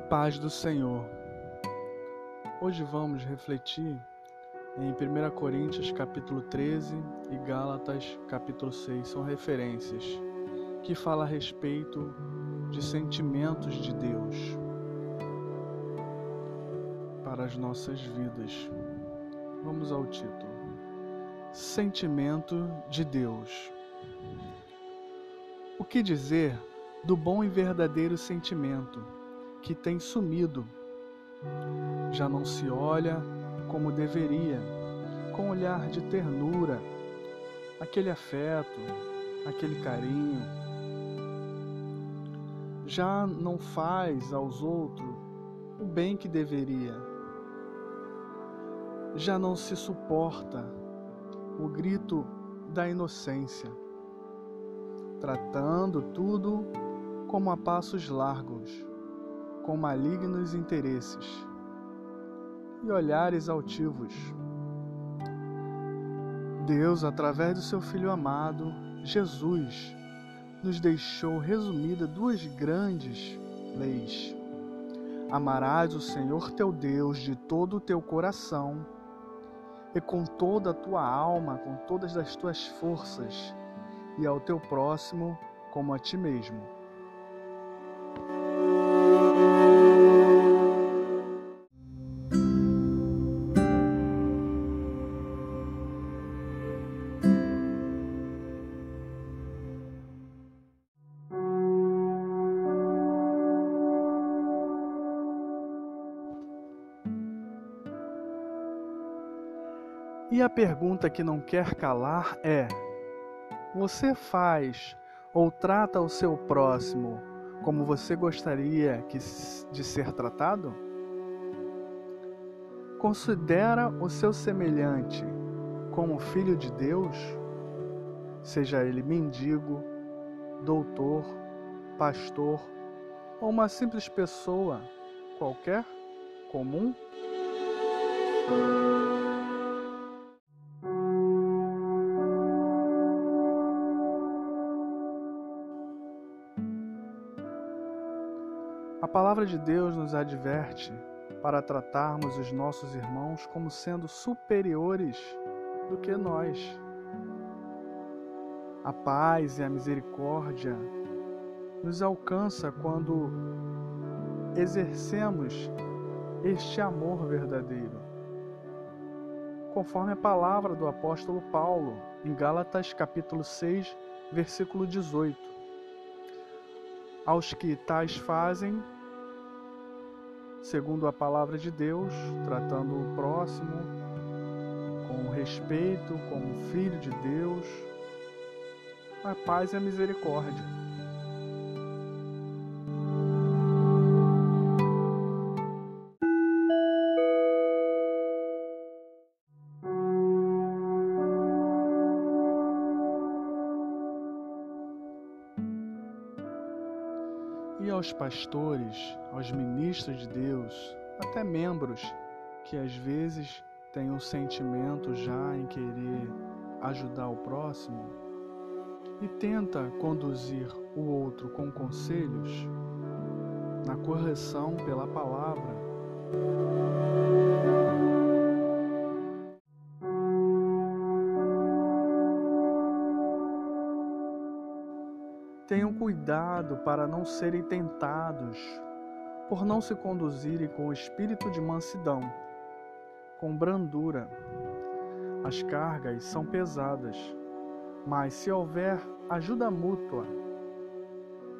paz do Senhor. Hoje vamos refletir em 1 Coríntios capítulo 13 e Gálatas capítulo 6. São referências que falam a respeito de sentimentos de Deus para as nossas vidas. Vamos ao título. Sentimento de Deus. O que dizer do bom e verdadeiro sentimento que tem sumido. Já não se olha como deveria, com olhar de ternura, aquele afeto, aquele carinho. Já não faz aos outros o bem que deveria. Já não se suporta o grito da inocência, tratando tudo como a passos largos, com malignos interesses e olhares altivos. Deus, através do seu Filho amado, Jesus, nos deixou resumida duas grandes leis. Amarás o Senhor teu Deus de todo o teu coração e com toda a tua alma, com todas as tuas forças, e ao teu próximo como a ti mesmo. E a pergunta que não quer calar é: você faz ou trata o seu próximo como você gostaria que, de ser tratado? Considera o seu semelhante como filho de Deus, seja ele mendigo, doutor, pastor ou uma simples pessoa qualquer, comum? Palavra de Deus nos adverte para tratarmos os nossos irmãos como sendo superiores do que nós. A paz e a misericórdia nos alcança quando exercemos este amor verdadeiro. Conforme a palavra do apóstolo Paulo em Gálatas capítulo 6, versículo 18 aos que tais fazem, segundo a palavra de Deus, tratando o próximo com respeito, como filho de Deus, a paz e a misericórdia. Aos pastores, aos ministros de Deus, até membros que às vezes têm um sentimento já em querer ajudar o próximo e tenta conduzir o outro com conselhos na correção pela palavra. Tenham cuidado para não serem tentados, por não se conduzirem com espírito de mansidão, com brandura. As cargas são pesadas, mas se houver ajuda mútua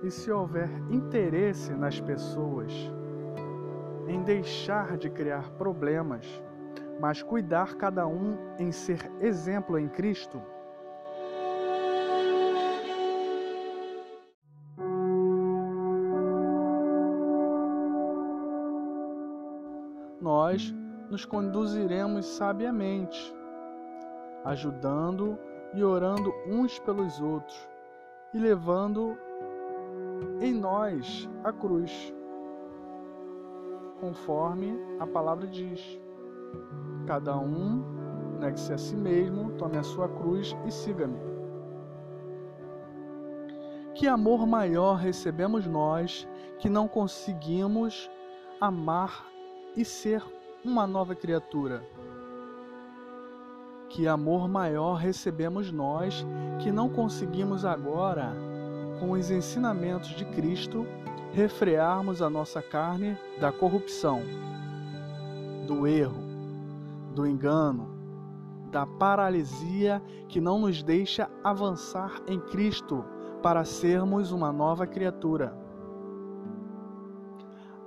e se houver interesse nas pessoas em deixar de criar problemas, mas cuidar cada um em ser exemplo em Cristo, nós nos conduziremos sabiamente, ajudando e orando uns pelos outros e levando em nós a cruz, conforme a palavra diz. Cada um negue-se a si mesmo, tome a sua cruz e siga-me. Que amor maior recebemos nós que não conseguimos amar e ser uma nova criatura. Que amor maior recebemos nós que não conseguimos agora, com os ensinamentos de Cristo, refrearmos a nossa carne da corrupção, do erro, do engano, da paralisia que não nos deixa avançar em Cristo para sermos uma nova criatura.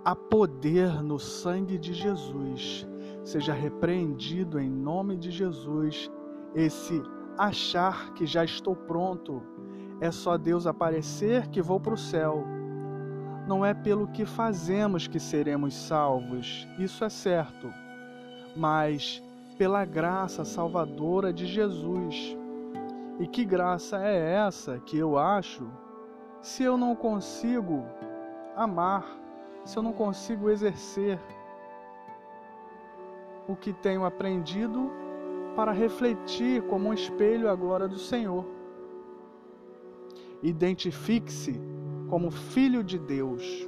Há poder no sangue de Jesus. Seja repreendido em nome de Jesus esse achar que já estou pronto. É só Deus aparecer que vou para o céu. Não é pelo que fazemos que seremos salvos, isso é certo, mas pela graça salvadora de Jesus. E que graça é essa que eu acho se eu não consigo amar, se eu não consigo exercer o que tenho aprendido para refletir como um espelho a glória do Senhor? Identifique-se como filho de Deus,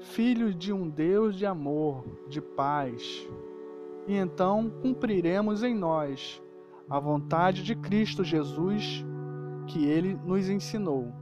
filho de um Deus de amor, de paz, e então cumpriremos em nós a vontade de Cristo Jesus que ele nos ensinou.